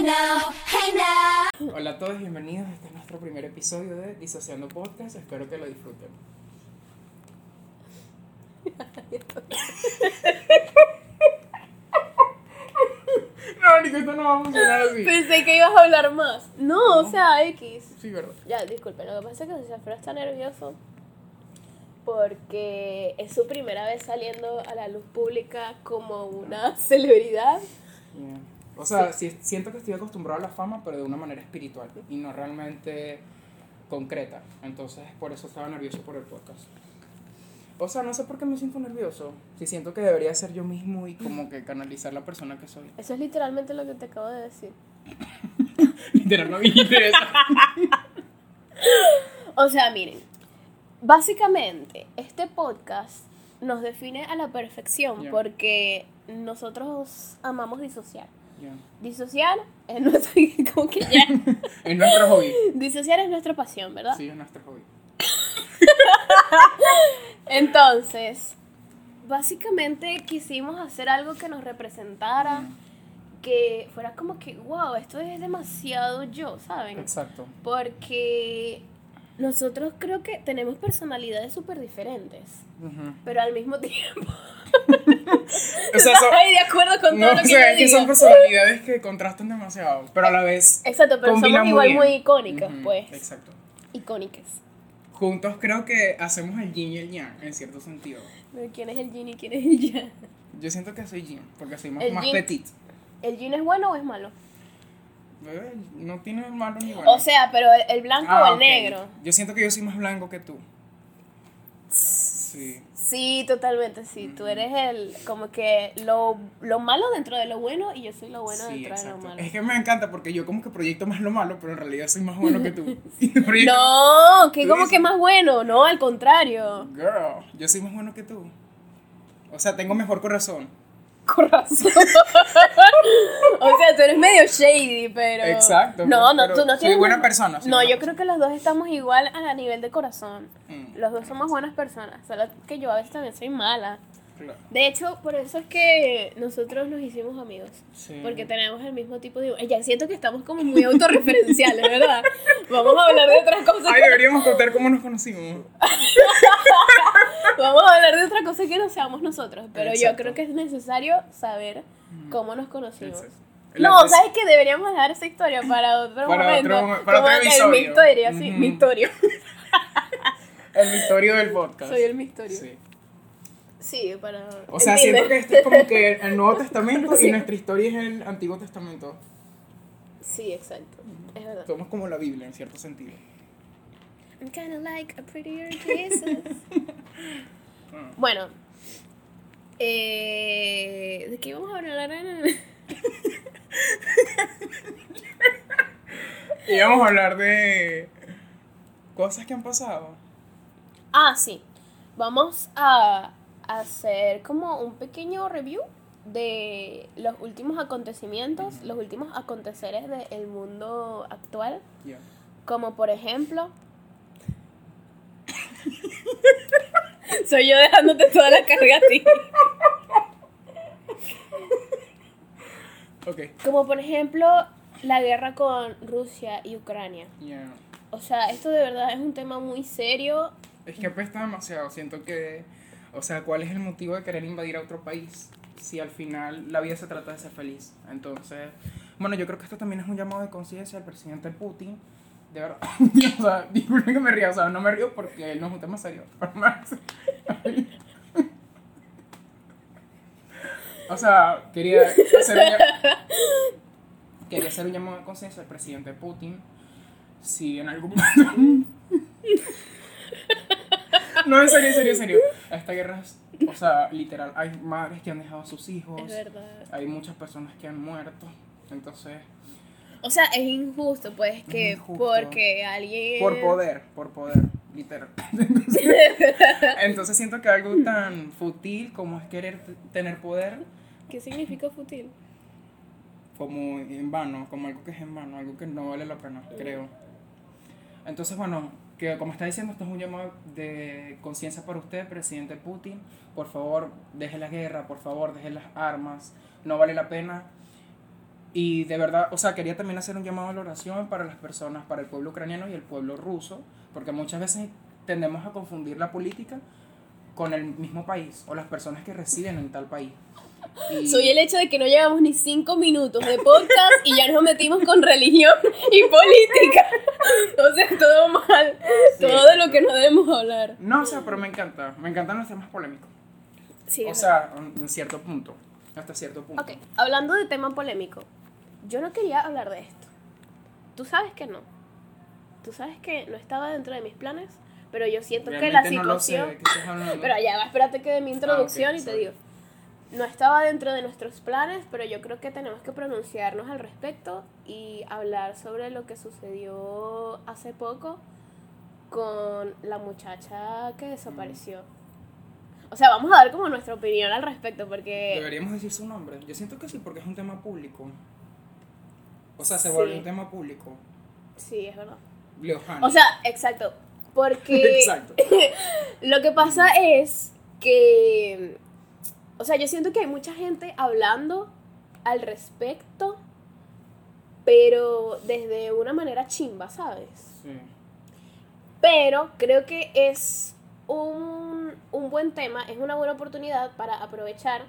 Hey now, hey now. Hola a todos, bienvenidos. Este es nuestro primer episodio de Disociando Podcast. Espero que lo disfruten. no, Nico, esto no va a funcionar así. Pensé que ibas a hablar más. No, o sea, X. Sí, verdad. Ya, disculpen, lo que pasa es que José Alfredo está nervioso porque es su primera vez saliendo a la luz pública como una celebridad. Yeah. O sea, sí, siento que estoy acostumbrado a la fama, pero de una manera espiritual y no realmente concreta. Entonces, por eso estaba nervioso por el podcast. O sea, no sé por qué me siento nervioso. Si siento que debería ser yo mismo y como que canalizar la persona que soy. Eso es literalmente lo que te acabo de decir. Literal, no dijiste eso. O sea, miren, básicamente este podcast nos define a la perfección Ya. porque nosotros amamos disociar. Ya. Disociar es nuestro, como que ya, Es nuestro hobby. disociar es nuestra pasión, ¿verdad? Sí, es nuestro hobby. Entonces, básicamente quisimos hacer algo que nos representara, Mm. que fuera como que, wow, esto es demasiado yo, ¿saben? Exacto. Porque nosotros creo que tenemos personalidades súper diferentes, pero al mismo tiempo... O sea, son, de acuerdo con no, todo lo o que sea, que digo. son personalidades que contrastan demasiado, pero a la vez Exacto, pero somos igual bien. muy icónicas, pues. Exacto. Icónicas. Juntos creo que hacemos el yin y el yang, en cierto sentido. Pero ¿Quién es el yin y quién es el yang? Yo siento que soy yin, porque soy más, más petit. ¿El yin es bueno o es malo? Eh, No tiene malo ni bueno. O sea, pero el, el blanco Ah, o el ok. negro. Yo siento que yo soy más blanco que tú. Sí. Sí, totalmente, sí. Tú eres el, como que lo, lo malo dentro de lo bueno y yo soy lo bueno sí, dentro de lo malo. Es que me encanta porque yo como que proyecto más lo malo, pero en realidad soy más bueno que tú. No, que Tú como dices- que más bueno, no, al contrario. Girl, yo soy más bueno que tú. O sea, tengo mejor corazón. Corazón. o sea, tú eres medio shady, pero. Exacto, No, no, tú no soy tienes. buena persona, soy No, yo creo que los dos estamos igual a nivel de corazón. Mm, Los dos somos buenas personas. Solo que yo a veces también soy mala. Claro. De hecho, por eso es que nosotros nos hicimos amigos. Sí. Porque tenemos el mismo tipo de... Ya siento que estamos como muy autorreferenciales, ¿verdad? Vamos a hablar de otras cosas. Ay, que- deberíamos contar cómo nos conocimos. Vamos a hablar de otra cosa que no seamos nosotros. Pero yo creo que es necesario saber cómo nos conocimos. Exacto. No, ¿sabes qué? Deberíamos dejar esa historia para otro Para momento. otro para Como otro el misterio, sí, Ujú. misterio. El misterio del podcast. Soy el misterio. Sí. Sí, para... O sea, siento que este es como que el Nuevo Testamento y nuestra historia es el Antiguo Testamento. Sí, exacto. Es verdad. Somos como la Biblia en cierto sentido. I'm kinda like a prettier Jesus. Bueno. Eh, ¿De qué íbamos a hablar? Y vamos a hablar de cosas que han pasado. Ah, sí. Vamos a hacer como un pequeño review de los últimos acontecimientos, los últimos aconteceres del mundo actual. Ya. Como por ejemplo. Soy yo dejándote toda la carga a ti. Ok. Como por ejemplo la guerra con Rusia y Ucrania. O sea, esto de verdad es un tema muy serio. Es que apesta demasiado. Siento que. O sea, ¿cuál es el motivo de querer invadir a otro país? Si al final la vida se trata de ser feliz. Entonces. Bueno, yo creo que esto también es un llamado de conciencia al presidente Putin. De verdad. o sea, disculpen que me ría. O sea, no me río porque no es un tema serio. O sea, quería hacer quería hacer un llamado de conciencia al presidente Putin. Si en algún momento. No, en serio, en serio, en serio. Esta guerra o sea, literal, hay madres que han dejado a sus hijos, Es verdad. hay muchas personas que han muerto, entonces, O sea, es injusto, pues, que Injusto. porque alguien. por poder, por poder, literal. Entonces siento que algo tan fútil como es querer tener poder, ¿Qué significa fútil? como en vano, como algo que es en vano, algo que no vale la pena, creo. Entonces, bueno, que como está diciendo, esto es un llamado de conciencia para usted, presidente Putin. Por favor, deje la guerra, por favor, deje las armas, no vale la pena. Y de verdad, o sea, quería también hacer un llamado a la oración para las personas, para el pueblo ucraniano y el pueblo ruso, porque muchas veces tendemos a confundir la política con el mismo país o las personas que residen en tal país. Y- Soy el hecho de que no llevamos ni cinco minutos de podcast y ya nos metimos con religión y política. O sea, todo mal. Sí. Todo de lo que no debemos hablar. No, o sea, pero me encanta, me encantan los temas polémicos. Sí, O sea, en cierto punto, hasta cierto punto. Ok, hablando de tema polémico, yo no quería hablar de esto. Tú sabes que no. Tú sabes que no estaba dentro de mis planes, pero yo siento que la Realmente no lo sé situación... Pero ya va, espérate que de mi introducción Ah, ok, y te sorry. digo. No estaba dentro de nuestros planes, pero yo creo que tenemos que pronunciarnos al respecto y hablar sobre lo que sucedió hace poco con la muchacha que desapareció. O sea, vamos a dar como nuestra opinión al respecto, porque... Deberíamos decir su nombre. Yo siento que sí, porque es un tema público. O sea, se Sí. vuelve un tema público. Sí, es verdad. O sea, exacto. Porque Exacto. lo que pasa es que, o sea, yo siento que hay mucha gente hablando al respecto, pero desde una manera chimba, ¿sabes? Sí. Pero creo que es un, un buen tema, es una buena oportunidad para aprovechar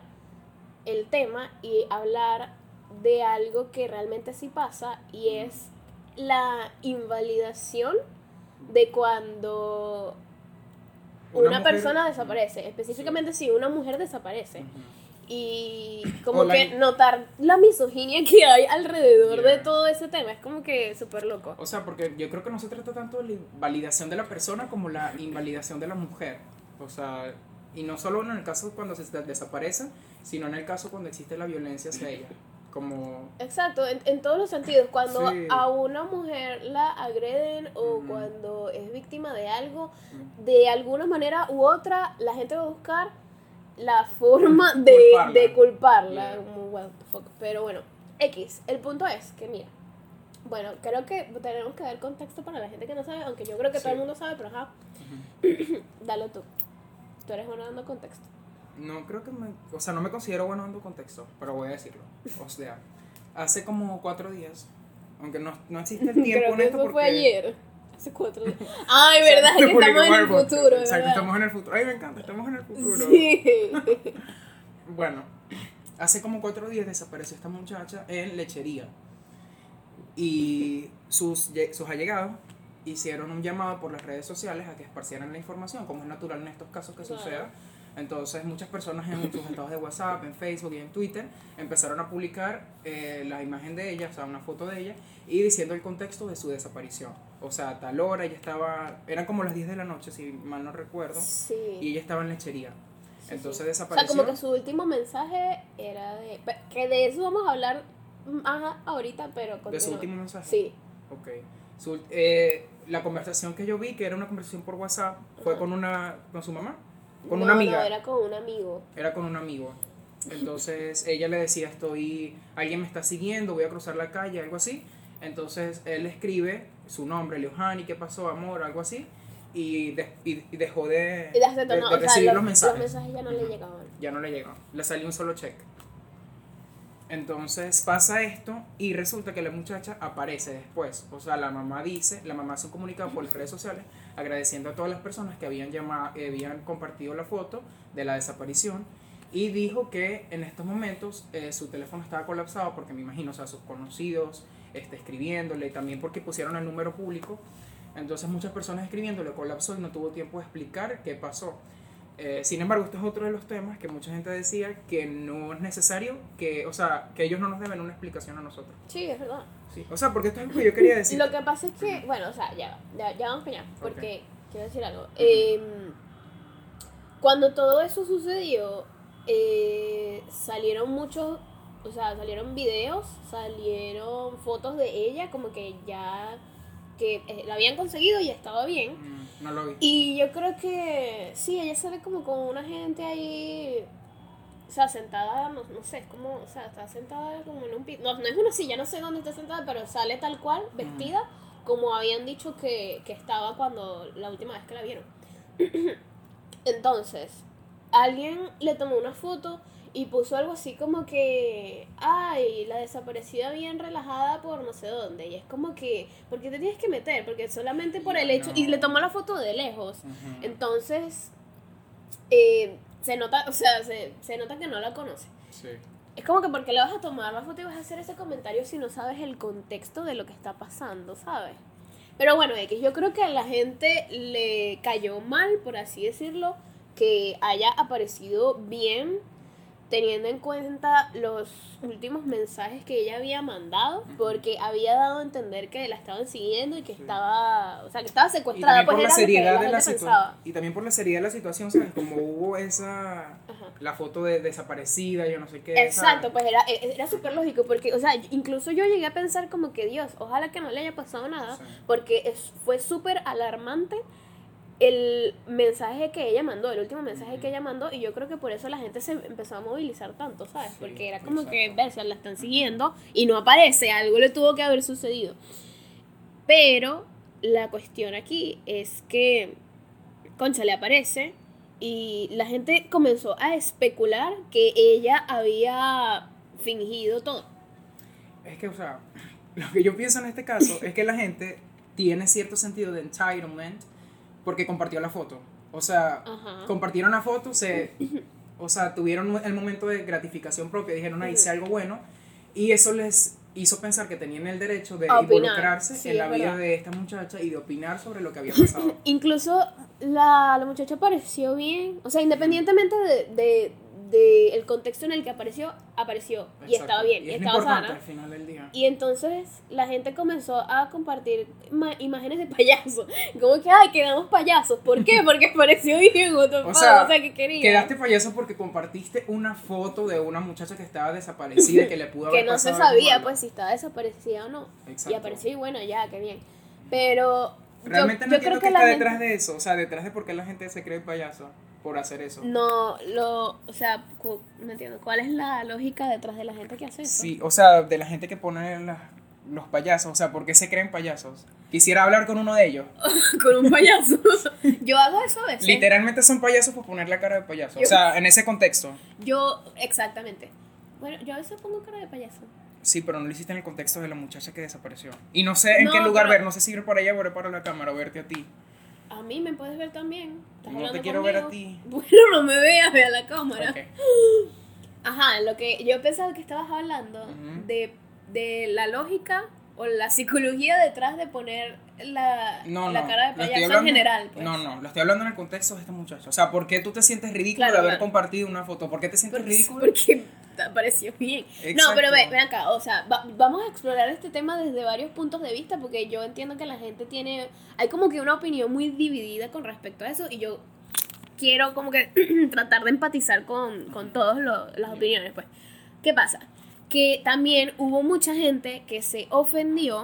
el tema y hablar de algo que realmente sí pasa y es la invalidación de cuando Una una, mujer- persona desaparece, específicamente si una mujer desaparece. Y como la que notar la misoginia que hay alrededor de todo ese tema, es como que súper loco. O sea, porque yo creo que no se trata tanto de la invalidación de la persona como la invalidación de la mujer. O sea, y no solo en el caso cuando se des- desaparece, sino en el caso cuando existe la violencia hacia ella. Como Exacto, en, en todos los sentidos. Cuando Sí. a una mujer la agreden o cuando es víctima de algo, mm, de alguna manera u otra, la gente va a buscar la forma de Culparla. de culparla. Yeah. como, what the fuck. Pero bueno, X. El punto es que, mira, bueno, creo que tenemos que dar contexto para la gente que no sabe, aunque yo creo que todo el mundo sabe, pero ajá, ujú. dalo tú. Tú eres bueno dando contexto. No creo que me... O sea, no me considero bueno dando contexto, pero voy a decirlo. O sea, hace como cuatro días, aunque no, no existe el tiempo creo en que esto eso porque... fue ayer. Hace cuatro días. Ay, verdad, Se que estamos en el futuro. Exacto, ¿verdad? estamos en el futuro. Ay, me encanta, estamos en el futuro. Sí. Bueno, hace como cuatro días desapareció esta muchacha en lechería. Y sus, sus allegados hicieron un llamado por las redes sociales a que esparcieran la información, como es natural en estos casos que Claro. suceda. Entonces muchas personas en sus estados de WhatsApp, en Facebook y en Twitter empezaron a publicar eh, la imagen de ella, o sea, una foto de ella, y diciendo el contexto de su desaparición. O sea, a tal hora ella estaba, eran como las 10 de la noche, si mal no recuerdo, y Sí. ella estaba en lechería. Sí, Entonces sí. O sea, desapareció. como que su último mensaje era de. Que de eso vamos a hablar ahorita, pero de su último mensaje. Sí. Ok. Su- eh, la conversación que yo vi, que era una conversación por WhatsApp, fue Ajá. con una con su mamá, con No, una no, era con un amigo. Era con un amigo. Entonces ella le decía, estoy, alguien me está siguiendo, voy a cruzar la calle, algo así. Entonces él escribe su nombre, Leojani, ¿qué pasó, amor? Algo así. Y, de- y- dejó de, Y de o sea, recibir los, los mensajes. los mensajes ya no le llegaban. Ya no le llegó. Le salió un solo check. Entonces pasa esto y resulta que la muchacha aparece después. O sea, la mamá dice, la mamá hace un comunicado por las redes sociales agradeciendo a todas las personas que habían llamado, habían compartido la foto de la desaparición y dijo que en estos momentos eh, su teléfono estaba colapsado porque me imagino, o sea, sus conocidos este, escribiéndole, también porque pusieron el número público. Entonces muchas personas escribiéndole colapsó y no tuvo tiempo de explicar qué pasó. Eh, sin embargo, este es otro de los temas que mucha gente decía que no es necesario, que, o sea, que ellos no nos deben una explicación a nosotros. Sí, es verdad. Sí. O sea, porque esto es algo que yo quería decir. Lo que pasa es que, bueno, o sea, ya, ya, ya vamos para allá, porque quiero decir algo. Em, cuando todo eso sucedió, eh, salieron muchos, o sea, salieron videos, salieron fotos de ella, como que ya, que eh, la habían conseguido y estaba bien. Mm, no lo vi. Y yo creo que sí, ella sale como con una gente ahí, o sea, sentada, no, no sé, es como, o sea, está sentada como en un piso, no, no es una silla, no sé dónde está sentada, pero sale tal cual, vestida, como habían dicho que, que estaba cuando, la última vez que la vieron. Entonces, alguien le tomó una foto y puso algo así como que, ay, la desaparecida bien relajada por no sé dónde. Y es como que, ¿por qué te tienes que meter? Porque solamente por el hecho, y le tomó la foto de lejos. Entonces, eh, se nota, o sea, se, se nota que no la conoce. Sí. Es como que porque le vas a tomar la foto y vas a hacer ese comentario si no sabes el contexto de lo que está pasando, ¿sabes? Pero bueno, X, yo creo que a la gente le cayó mal, por así decirlo, que haya aparecido bien teniendo en cuenta los últimos mensajes que ella había mandado, porque había dado a entender que la estaban siguiendo y que Sí. estaba, o sea, que estaba Y secuestrada, también por pues la lo que seriedad la de la situación. Y también por la seriedad de la situación, ¿sabes? Como hubo esa. Ajá. La foto de desaparecida, yo no sé qué. Exacto, ¿sabes? pues era, era súper lógico, porque, o sea, incluso yo llegué a pensar como que Dios, ojalá que no le haya pasado nada, Sí. porque es, fue súper alarmante el mensaje que ella mandó, el último mensaje que ella mandó, y yo creo que por eso la gente se empezó a movilizar tanto, ¿sabes? Sí, porque era como exacto. que, ver, la están siguiendo y no aparece, algo le tuvo que haber sucedido. Pero la cuestión aquí es que Concha le aparece y la gente comenzó a especular que ella había fingido todo. Es que, o sea, lo que yo pienso en este caso es que la gente tiene cierto sentido de entitlement porque compartió la foto. O sea, Ajá. compartieron la foto, se, o sea, tuvieron el momento de gratificación propia, dijeron, ahí hice algo bueno, y eso les hizo pensar que tenían el derecho de opinar, involucrarse sí, en la vida verdad. de esta muchacha y de opinar sobre lo que había pasado. Incluso la, la muchacha apareció bien. O sea, independientemente de, de, de el contexto en el que apareció, apareció. Y Exacto. estaba bien, Y y es estaba sana. al final del día. Y entonces la gente comenzó a compartir imágenes de payasos. Como que, ay, quedamos payasos. ¿Por qué? Porque apareció bien. O o sea que quería. Quedaste payaso porque compartiste una foto de una muchacha que estaba desaparecida y que le pudo haber que no se pasado sabía pues si estaba desaparecida o no. Exacto. Y apareció y bueno, ya, qué bien. Pero yo- Realmente no yo, entiendo creo que la está gente- detrás de eso. O sea, detrás de por qué la gente se cree payaso por hacer eso. No, lo, o sea, no entiendo. ¿Cuál es la lógica detrás de la gente que hace eso? Sí, o sea, de la gente que pone las- los payasos. O sea, ¿por qué se creen payasos? Quisiera hablar con uno de ellos. Con un payaso. Yo hago eso a veces. Literalmente son payasos por poner la cara de payaso. O sea, en ese contexto. Yo, exactamente. Bueno, yo a veces pongo cara de payaso. Sí, pero no lo hiciste en el contexto de la muchacha que desapareció. Y no sé en No, qué lugar pero- ver. No sé si ir por allá o ir para la cámara o verte a ti. A mí me puedes ver también. ¿Estás No te quiero ver a ti. Bueno, no me veas, ve a la cámara. Ajá, lo que yo pensaba que estabas hablando de, de la lógica o la psicología detrás de poner la, No, la no. cara de payaso en general. Pues. No, no, lo estoy hablando en el contexto de esta muchacha. O sea, ¿por qué tú te sientes ridículo Claro, de haber claro. compartido una foto? ¿Por qué te sientes Porque, ridículo? porque te pareció bien. No, pero ve, ven acá, o sea, va- vamos a explorar este tema desde varios puntos de vista porque yo entiendo que la gente tiene, hay como que una opinión muy dividida con respecto a eso y yo quiero como que tratar de empatizar con, con todas las opiniones, pues. ¿Qué pasa? Que también hubo mucha gente que se ofendió,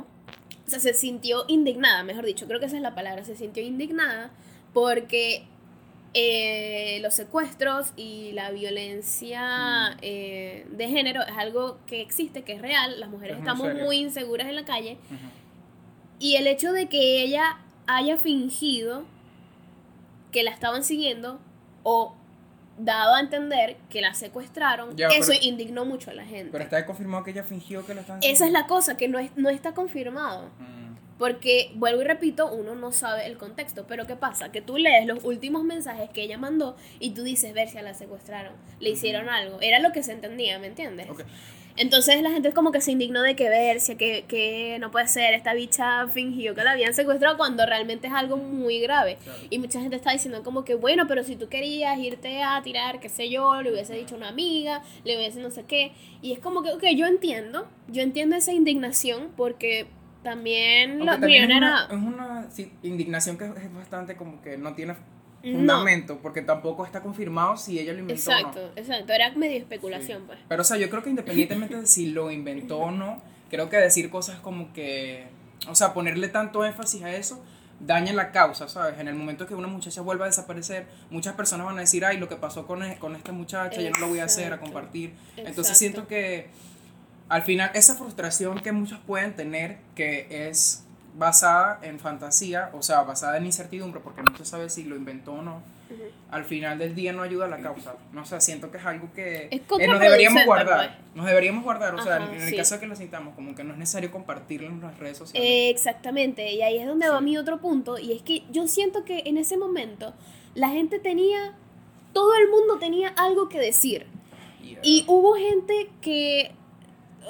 o sea, se sintió indignada, mejor dicho, creo que esa es la palabra, se sintió indignada porque eh, los secuestros y la violencia eh, de género es algo que existe, que es real, las mujeres Es estamos muy inseguras en la calle y el hecho de que ella haya fingido que la estaban siguiendo o dado a entender que la secuestraron, Ya, eso pero- indignó mucho a la gente. Pero está confirmado que ella fingió que la estaban Esa es siguiendo. la cosa, que no, es, no está confirmado. Mm. Porque, vuelvo y repito, uno no sabe el contexto. Pero ¿qué pasa? Que tú lees los últimos mensajes que ella mandó y tú dices, ver si la secuestraron, le hicieron algo. Era lo que se entendía, ¿me entiendes? Entonces la gente como que se indignó de que Bercia, que, que no puede ser, esta bicha fingió que la habían secuestrado cuando realmente es algo muy grave. Claro. Y mucha gente está diciendo como que, bueno, pero si tú querías irte a tirar, qué sé yo, le hubiese dicho a una amiga, le hubiese no sé qué. Y es como que, ok, yo entiendo, yo entiendo esa indignación porque también opinión es era... una, es una sí, indignación que es bastante como que no tiene No. fundamento, porque tampoco está confirmado si ella lo inventó o Exacto, no. exacto, era medio especulación, Sí. pues. Pero, o sea, yo creo que independientemente de si lo inventó o no, creo que decir cosas como que, o sea, ponerle tanto énfasis a eso, daña la causa, ¿sabes? En el momento que una muchacha vuelva a desaparecer, muchas personas van a decir, ay, lo que pasó con, e- con esta muchacha, ya no lo voy a hacer, a Exacto. compartir. Exacto. Entonces siento que al final esa frustración que muchos pueden tener, que es basada en fantasía, o sea, basada en incertidumbre, porque no se sabe si lo inventó o no, al final del día no ayuda a la causa. No sé, siento que es algo que Es eh, nos deberíamos contraproducente, guardar. Nos deberíamos guardar, o sea, Ajá, en el sí. caso de que lo sintamos, como que no es necesario compartirlo en las redes sociales. Eh, exactamente, y ahí es donde va Sí. mi otro punto, y es que yo siento que en ese momento la gente tenía, todo el mundo tenía algo que decir. Yeah. Y hubo gente que,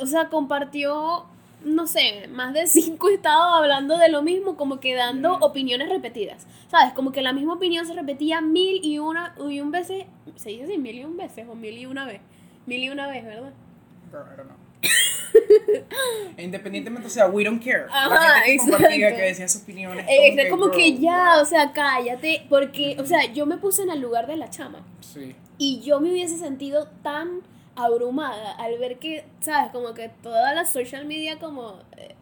o sea, compartió, no sé, más de cinco estados hablando de lo mismo, como que dando Mm. opiniones repetidas. ¿Sabes? Como que la misma opinión se repetía mil y una y un veces, se dice así, mil y un veces, o mil y una vez. Mil y una vez, ¿verdad? Know. E Independientemente, o sea, we don't care. Ajá, la gente que compartía, exacto. que decía sus opiniones. Eh, es como que girl, ya, wow. o sea, cállate, porque, o sea, yo me puse en el lugar de la chama. Sí. Y yo me hubiese sentido tan abrumada al ver que, ¿sabes? Como que toda la social media como eh,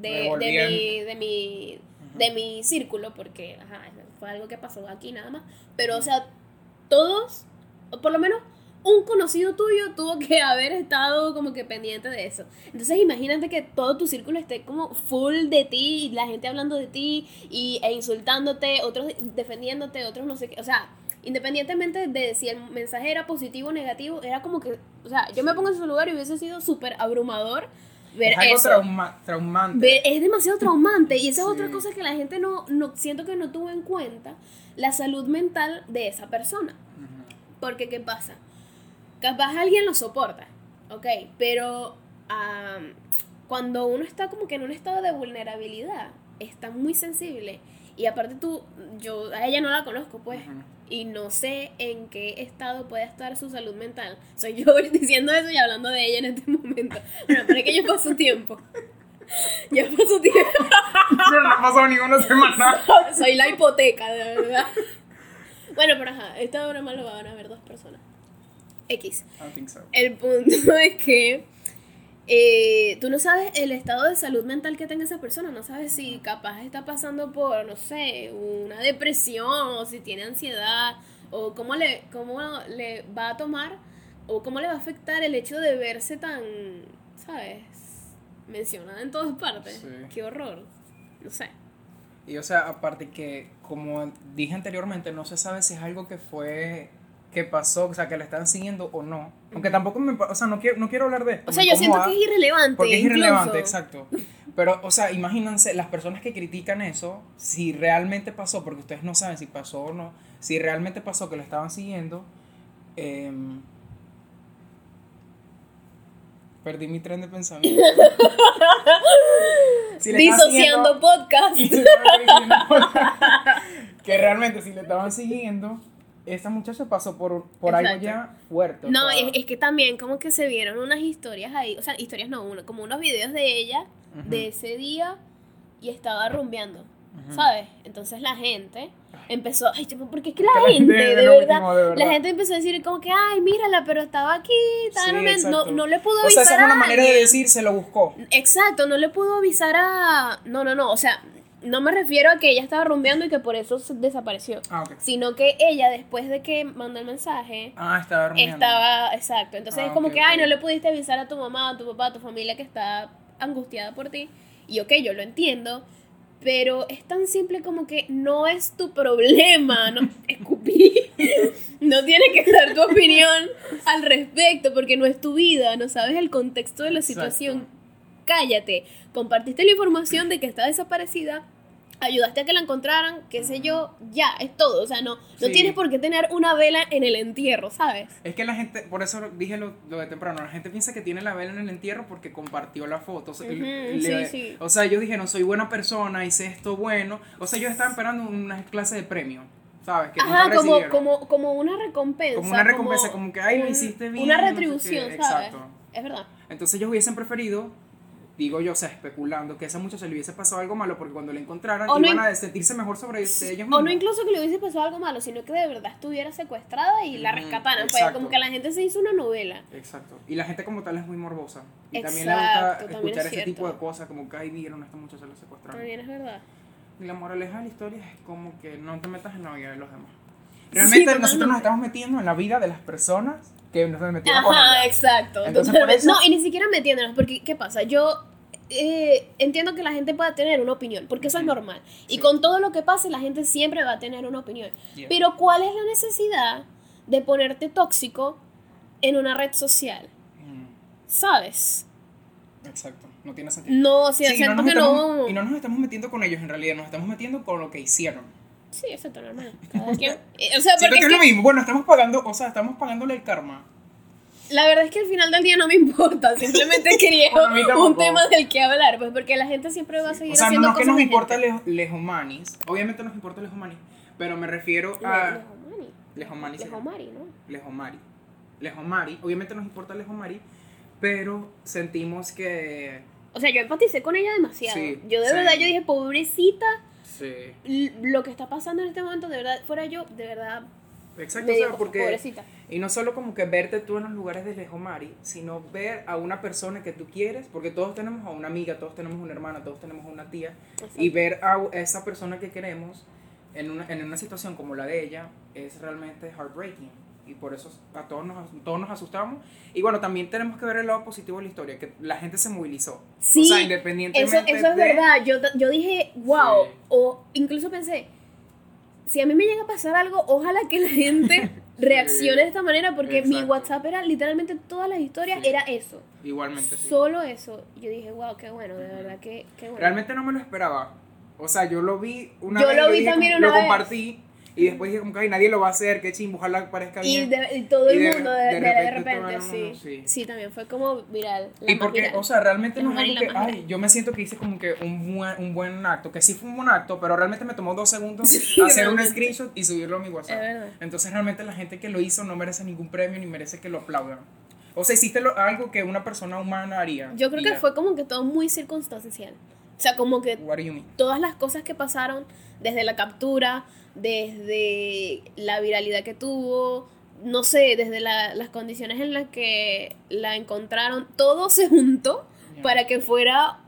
de, de mi, de mi, de mi círculo, porque, ajá, fue algo que pasó aquí nada más. Pero, o sea, todos, o por lo menos un conocido tuyo tuvo que haber estado como que pendiente de eso. Entonces imagínate que todo tu círculo esté como full de ti y la gente hablando de ti y, e insultándote, otros defendiéndote, otros no sé qué. O sea, independientemente de si el mensaje era positivo o negativo, era como que, o sea, yo me pongo en su lugar y hubiese sido súper abrumador ver es algo eso. trauma- traumante. Ver- es demasiado traumante y esa es Sí. otra cosa que la gente no, no siento que no tuvo en cuenta la salud mental de esa persona. Porque, ¿qué pasa? Capaz alguien lo soporta, ¿ok? Pero am, cuando uno está como que en un estado de vulnerabilidad, está muy sensible. Y aparte tú, yo a ella no la conozco, pues. Y no sé en qué estado puede estar su salud mental. Soy yo diciendo eso y hablando de ella en este momento. Bueno, pero es que ya pasó tiempo. Ya pasó tiempo. Pero no ha pasado ni una semana. Soy la hipoteca, de verdad. Bueno, pero ajá, esta broma lo van a ver dos personas. X. I think so. El punto es que eh, tú no sabes el estado de salud mental que tenga esa persona, no sabes si capaz está pasando por, no sé, una depresión o si tiene ansiedad o cómo le, cómo le va a tomar o cómo le va a afectar el hecho de verse tan, ¿sabes? Mencionada en todas partes. Sí. Qué horror. No sé. Y o sea, aparte que, como dije anteriormente, no se sabe si es algo que fue, que pasó, o sea, que la están siguiendo o no. Aunque tampoco me, o sea, no quiero, no quiero hablar de. O sea, yo siento que es irrelevante. Porque es irrelevante, exacto. Pero, o sea, imagínense las personas que critican eso, si realmente pasó, porque ustedes no saben si pasó o no, si realmente pasó que lo estaban siguiendo, em, perdí mi tren de pensamiento. Si Disociando siguiendo- podcast. que realmente si le estaban siguiendo, esta muchacha pasó por, por algo ya fuerte. No, es, es que también como que se vieron unas historias ahí, o sea, historias no, uno, como unos videos de ella de ese día y estaba rumbeando. ¿sabes? Entonces la gente empezó, ay, porque es que la, la gente, gente de, verdad, último, de verdad. la gente empezó a decir como que, ay, mírala, pero estaba aquí, estaba Sí, rumbeando". no, no le pudo O sea, avisar esa es una manera de decir, se lo buscó. Exacto, no le pudo avisar a... No, no, no, o sea, no me refiero a que ella estaba rumbeando y que por eso se desapareció, Ah, sino que ella después de que mandó el mensaje... Ah, estaba durmiendo. Estaba, exacto. Entonces Ah, es como que, ay, no le pudiste avisar a tu mamá, a tu papá, a tu familia que está angustiada por ti. Y ok, yo lo entiendo. Pero es tan simple como que no es tu problema, no escupí. No tiene que dar tu opinión al respecto porque no es tu vida, no sabes el contexto de la Exacto. situación. Cállate. Compartiste la información de que está desaparecida, ayudaste a que la encontraran, qué sé yo, ya, es todo. O sea, no, no Sí. tienes por qué tener una vela en el entierro, ¿sabes? Es que la gente, por eso dije lo, lo de temprano, la gente piensa que tiene la vela en el entierro porque compartió la foto. O sea, le- sí, sí. o sea, ellos dijeron, soy buena persona, hice esto bueno. O sea, ellos estaban esperando una clase de premio, ¿sabes? Que Ajá, nunca como, como, como una recompensa. Como una recompensa, como que, ay, lo hiciste bien, Una no sé retribución, ¿sabes? exacto. Es verdad. Entonces ellos hubiesen preferido, digo yo, o sea, especulando, que a esa muchacha le hubiese pasado algo malo porque cuando la encontraran O no iban in- a sentirse mejor sobre ellos O mismos. no incluso que le hubiese pasado algo malo, sino que de verdad estuviera secuestrada y la rescataran. Pues como que la gente se hizo una novela. Exacto. Y la gente como tal es muy morbosa. Y también Exacto, le gusta también escuchar es ese tipo de cosas, como que ahí vieron a esta muchacha la secuestraron. También es verdad. Y la moraleja de la historia es como que no te metas en la vida de los demás. Realmente nosotros totalmente. nos estamos metiendo en la vida de las personas que nos metieron Ajá, exacto. Entonces, por eso- No, y ni siquiera metiéndonos, porque ¿qué pasa? Yo eh, entiendo que la gente pueda tener una opinión, porque eso es normal. Y Sí. con todo lo que pase, la gente siempre va a tener una opinión. Yeah. Pero ¿cuál es la necesidad de ponerte tóxico en una red social? Mm, ¿Sabes? Exacto, no tiene sentido. No, Sí, y no que estamos- no... Y no nos estamos metiendo con ellos en realidad, nos estamos metiendo con lo que hicieron. Sí, exacto, normal. Cada quien- eh, O sea, porque que es es lo que mismo. Bueno, estamos pagando, o sea, estamos pagándole el karma. La verdad es que al final del día no me importa. Simplemente quería Bueno, un tema del que hablar, pues porque la gente siempre va a seguir O sea, no, haciendo no es que cosas nos de importa gente. Lejo- Lejomanis. Obviamente nos importa Lejomanis. Pero me refiero a. Lejomari. Lejomani. sí. Lejomari, ¿no? Lejomari. Lejomari. Obviamente nos importa Lejomari. Pero sentimos que. O sea, yo empaticé con ella demasiado. Sí, yo de sí. verdad, yo dije, pobrecita, Sí. lo que está pasando en este momento, de verdad, fuera yo, de verdad, Exacto, o sea, porque. pobrecita. Y no solo como que verte tú en los lugares de Lejomari, sino ver a una persona que tú quieres, porque todos tenemos a una amiga, todos tenemos una hermana, todos tenemos a una tía, y ver a esa persona que queremos en una, en una situación como la de ella es realmente heartbreaking. Y por eso a todos nos, todos nos asustamos. Y bueno, también tenemos que ver el lado positivo de la historia, que la gente se movilizó. Sí, o sea, Eso, independientemente eso es de- verdad. Yo, yo dije, wow. Sí. O incluso pensé, si a mí me llega a pasar algo, ojalá que la gente reaccione de esta manera, porque mi. WhatsApp era literalmente todas las historias, Sí. era eso. Igualmente, sí. Solo eso. Yo dije, wow, qué bueno, de verdad, que qué bueno. Realmente no me lo esperaba. O sea, yo lo vi una Yo vez. lo vi también una Lo vez. compartí. Y después dije como que "Ay, nadie lo va a hacer, qué chimbo, ojalá parezca y, bien. de- y todo el Y de- mundo, de, de repente repente, el sí. mundo, sí. sí. también fue como viral. la Y porque, viral. o sea, realmente no es algo que, ay, yo me siento que hice como que un buen, un buen acto, que sí fue un buen acto, pero realmente me tomó dos segundos Sí, hacer un screenshot y subirlo a mi WhatsApp. Entonces realmente la gente que lo hizo no merece ningún premio ni merece que lo aplaudan. O sea, hiciste lo- algo que una persona humana haría. Yo creo y que ya. fue como que todo muy circunstancial. O sea, como que What do you mean? todas las cosas que pasaron, desde la captura, desde la viralidad que tuvo, no sé, desde la- las condiciones en las que la encontraron, todo se juntó para que fuera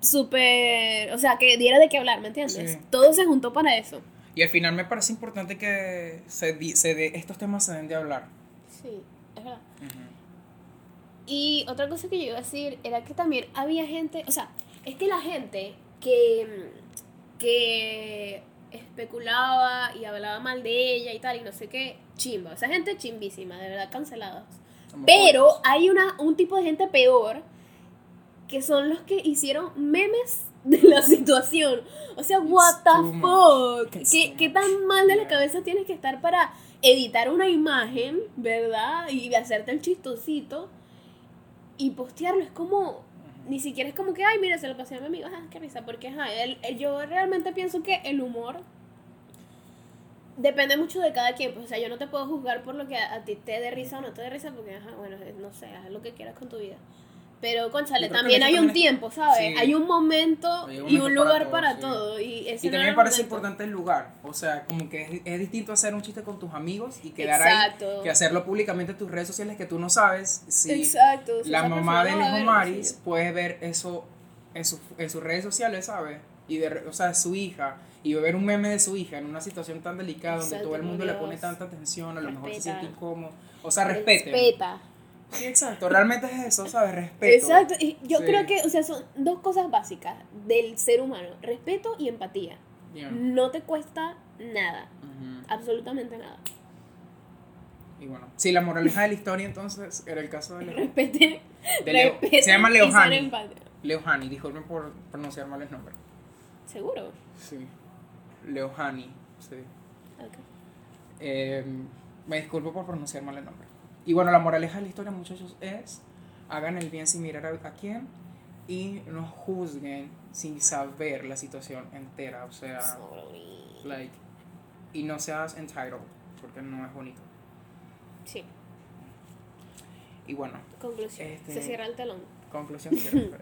súper, o sea, que diera de qué hablar, ¿me entiendes? Sí. Todo se juntó para eso. Y al final me parece importante que se, di- se de, estos temas se den de hablar. Sí, es verdad. Y otra cosa que yo iba a decir era que también había gente, o sea, es que la gente que, que especulaba y hablaba mal de ella y tal y no sé qué, chimba, esa gente chimbísima, de verdad cancelados. Pero hay una, un tipo de gente peor que son los que hicieron memes de la situación. O sea, what the fuck. ¿Qué, qué tan mal de la cabeza tienes que estar para editar una imagen, ¿verdad? Y hacerte el chistosito y postearlo. Es como, ni siquiera es como que, ay, mira, se lo pasé a mi amigo, ajá, qué risa. Porque, ajá, el- el- yo realmente pienso que el humor depende mucho de cada quien. Pues, o sea, yo no te puedo juzgar por lo que a, a ti te dé risa o no te dé risa, porque, ajá, bueno, eh, no sé, haz lo que quieras con tu vida. Pero, conchale, también hay un es- tiempo, ¿sabes? sí. Hay un momento Hay un y un para lugar todo, para sí. todo. Y, ese Y no también me parece momento. importante el lugar. O sea, como que es, es distinto hacer un chiste con tus amigos y quedar Exacto. ahí que hacerlo públicamente en tus redes sociales que tú no sabes si Exacto. si la mamá de ver, Maris sí. puede ver eso en, su- en sus redes sociales, ¿sabes? Y de, o sea, su hija y ver un meme de su hija en una situación tan delicada donde todo el mundo le pone tanta atención, a lo mejor se siente incómodo. O sea, respeten. Respeta. Sí, exacto. Realmente es eso, ¿sabes? Respeto. Exacto. Y yo Sí. creo que, o sea, son dos cosas básicas del ser humano: respeto y empatía. Yeah. No te cuesta nada. Absolutamente nada. Y bueno, sí, la moraleja de la historia entonces era el caso de Leo. Respete. De Leo. Se llama Leohani. Leohani, disculpen por pronunciar mal el nombre. Seguro. Sí. Leohani, sí. Ok. Eh, me disculpo por pronunciar mal el nombre. Y bueno, la moraleja de la historia, muchachos, es hagan el bien sin mirar a, a quién y no juzguen sin saber la situación entera. O sea, Sorry. like, y no seas entitled, porque no es bonito. Sí. Y bueno, Conclusión. Este- Se cierra el telón. conclusión cierra.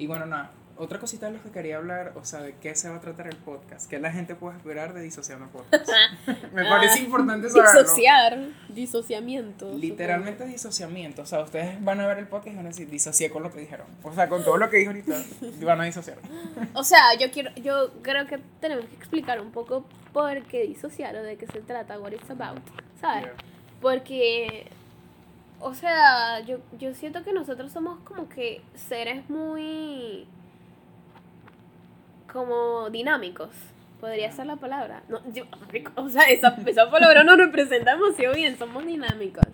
Y bueno, nada, otra cosita de lo que quería hablar, o sea, de qué se va a tratar el podcast, qué la gente puede esperar de Disociando Podcast. Me parece Ah, importante saberlo. Disociar. Disociamiento. Literalmente disociamiento. O sea, ustedes van a ver el podcast y van a decir, disocié con lo que dijeron. O sea, con todo lo que dijo ahorita, van a disociar. supongo. O sea, yo quiero, yo creo que tenemos que explicar un poco por qué disociar o de qué se trata, what it's about. ¿Sabes? Yeah. Porque o sea, yo, yo siento que nosotros somos como que seres muy como dinámicos. Podría ser la palabra. No, yo- o sea, esa, esa palabra nos representa demasiado bien, somos dinámicos.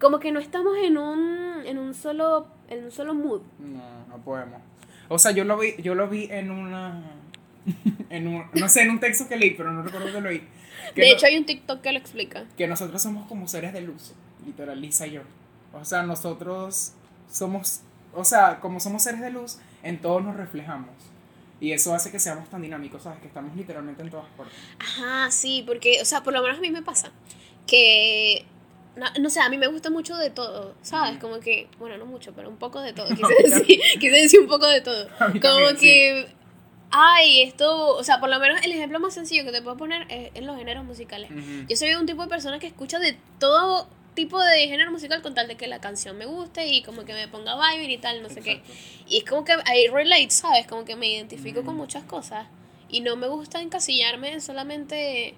Como que no estamos en un, en un solo, en un solo mood. No, no podemos. O sea, yo lo vi, yo lo vi en una. En un, no sé, en un texto que leí, pero no recuerdo que lo leí. Que De no- hecho, hay un TikTok que lo explica. que nosotros somos como seres de luz, literal, Lisa y yo. O sea, nosotros somos, o sea, como somos seres de luz, en todo nos reflejamos. Y eso hace que seamos tan dinámicos, ¿sabes? Que estamos literalmente en todas partes. Ajá, sí, porque, o sea, por lo menos a mí me pasa que, no, no sé, a mí me gusta mucho de todo, ¿sabes? Como que, bueno, no mucho, pero un poco de todo, quise decir, quise decir un poco de todo. Como también, sí. que, ay, esto, o sea, por lo menos el ejemplo más sencillo que te puedo poner es en los géneros musicales. Ujú. Yo soy un tipo de persona que escucha de todo tipo de género musical con tal de que la canción me guste y como que me ponga vibrar y tal, no sé qué. Exacto. Y es como que I relate, ¿sabes? Como que me identifico con Mm. muchas cosas. Y no me gusta encasillarme en solamente,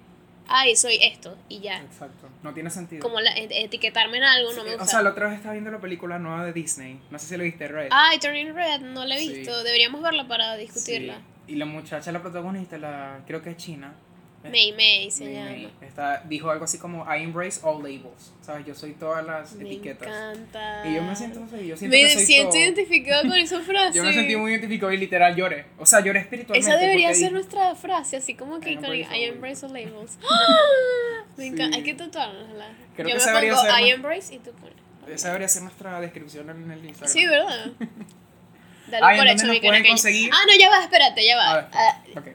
ay, soy esto y ya. Exacto. No tiene sentido. Como la- et- etiquetarme en algo no me o gusta. sea, la otra vez estaba viendo la película nueva de Disney. No sé si lo viste, Red. Ay, Turning Red, no la he Sí. visto. Deberíamos verla para discutirla. Sí. Y la muchacha, la protagonista, la creo que es china. May May se May llama. May, está, dijo algo así como I embrace all labels. ¿Sabes? Yo soy todas las Me etiquetas. encanta. Y yo me siento así, yo siento Me que soy siento todo. identificada con esa frase. Yo me sentí muy identificado y literal lloré. O sea, lloré espiritualmente. Esa debería ser nuestra frase, así como que I con embrace I all embrace all labels. ¡Ah! Me encanta. Sí. Hay que tatuárnosla. Creo Yo que me pongo ser I embrace y tú pones. Esa debería ser nuestra descripción en el Instagram. Sí, ¿verdad? Dale Ay, por ¿en hecho, mi? Ah, no, ya va, espérate, ya va. A ver, Ah, ok.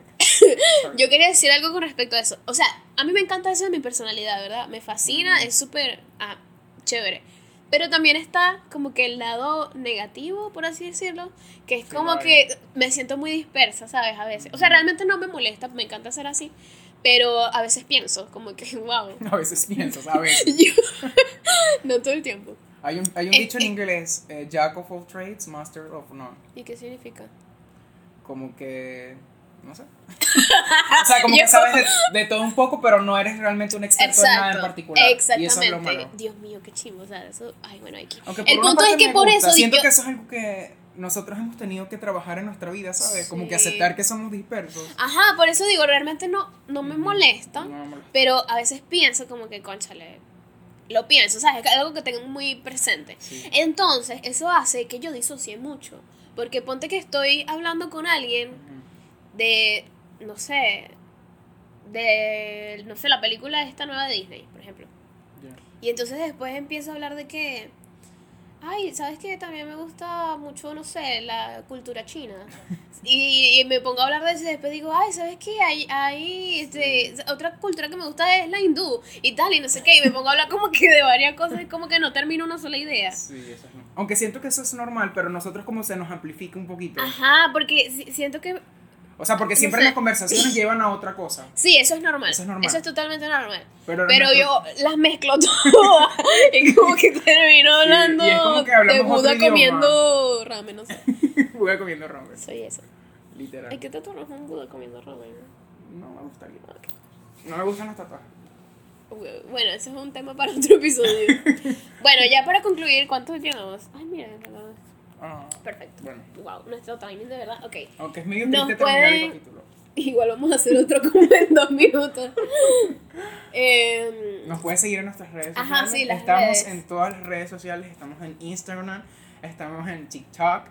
yo quería decir algo con respecto a eso. O sea, a mí me encanta eso de mi personalidad, ¿verdad? Me fascina, es súper ah, chévere. Pero también está como que el lado negativo, por así decirlo, que es como que me siento muy dispersa, ¿sabes? A veces. O sea, realmente no me molesta, me encanta ser así, pero a veces pienso como que, wow. A veces pienso, ¿sabes? Yo- no todo el tiempo. Hay un, hay un Eh, dicho en eh. inglés, eh, Jack of all trades, master of none. ¿Y qué significa? Como que, no sé. o sea, como Yo- que sabes de, de todo un poco, pero no eres realmente un experto en nada en particular. Exactamente. Y eso es lo malo. Dios mío, qué chingo. O sea, eso. Ay, bueno, hay que. Aunque por El punto es que por gusta, eso. Siento yo- que eso es algo que nosotros hemos tenido que trabajar en nuestra vida, ¿sabes? Como que Sí. aceptar que somos dispersos. Ajá, por eso digo, realmente no, no me molesta. No me molesta. Pero a veces pienso como que, conchale, lo pienso, ¿sabes? Es algo que tengo muy presente. Sí. Entonces, eso hace que yo disocie mucho. Porque ponte que estoy hablando con alguien. De, no sé, de, no sé, la película esta nueva de Disney, por ejemplo. Ya. Y entonces después empiezo a hablar de que, ay, ¿sabes qué? También me gusta mucho, no sé, la cultura china. Y, y me pongo a hablar de eso y después digo, ay, ¿sabes qué? Hay, hay este, otra cultura que me gusta es la hindú y tal, y no sé qué. Y me pongo a hablar como que de varias cosas y como que no termino una sola idea. Sí, eso es Aunque siento que eso es normal, pero nosotros como se nos amplifica un poquito. Ajá, porque si- siento que O sea, porque siempre las conversaciones llevan a otra cosa. sí, eso es normal. Eso es normal. Eso es totalmente normal. Pero, Pero yo las mezclo todas y como que termino hablando y es como que de hablamos otro Buda comiendo ramen, no sé. Voy comiendo ramen, Soy eso. literal. Hay que tatuarnos un Buda comiendo ramen. No me gustaría. No me gustan los tatuajes. Bueno, ese es un tema para otro episodio. bueno, ya para concluir, ¿cuántos llevamos? Ay, mira, lo- Ah, perfecto. Bueno, Wow, nuestro timing de verdad. Ok. aunque es medio Nos triste terminar el pueden- capítulo. Igual vamos a hacer otro como en dos minutos. Em, Nos puedes seguir en nuestras redes sociales. Ajá, sí, las estamos redes. en todas las redes sociales. Estamos en Instagram, estamos en TikTok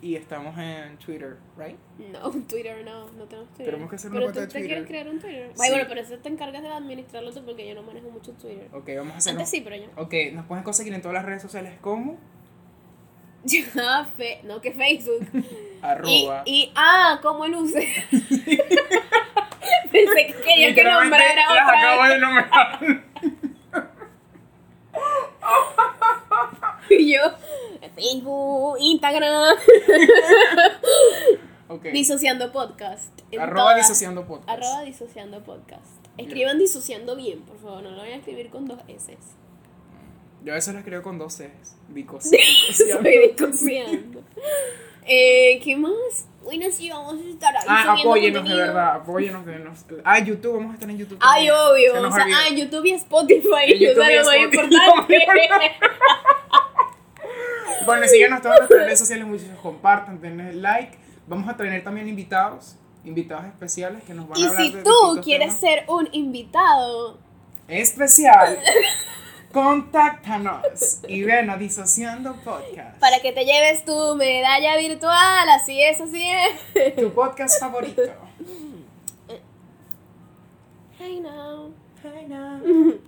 y estamos en Twitter, ¿right? no, Twitter no, no tenemos Twitter. Tenemos que hacer una pero cuenta tú de te quieres Twitter. crear un Twitter. Sí. Ay, bueno, pero eso te encargas de administrarlo tú porque yo no manejo mucho Twitter. Ok, vamos a hacer. Antes sí, pero yo. Ok, nos pueden conseguir en todas las redes sociales como Ya, fe, no que Facebook. Y, arroba. y, ah, ¿cómo el use? Pensé que quería que nombrara las otra acabo vez. de nombrar. Y yo, Facebook, Instagram, Ok. disociando podcast. Arroba todas. disociando podcast. Arroba disociando podcast. Escriban disociando bien, por favor, no lo vayan a escribir con dos S. Yo a veces lo escribo con dos Cs. Disociando. Eh, ¿Qué más? Bueno, sí, vamos a estar ahí Ah, apóyenos de verdad, apóyenos de nos. Ah, YouTube, vamos a estar en YouTube. Ay, obvio. Se O nos sea, olvidó. ah, YouTube y Spotify. YouTube o sea, lo más importante. Bueno, síganos todas nuestras redes sociales, muchachos, compartan, denle like. Vamos a tener también invitados, invitados especiales que nos van a y hablar si de tú quieres temas. ser un invitado, especial, contáctanos y ven a Disociando Podcast. para que te lleves tu medalla virtual, así es, así es. tu podcast favorito. Hey now.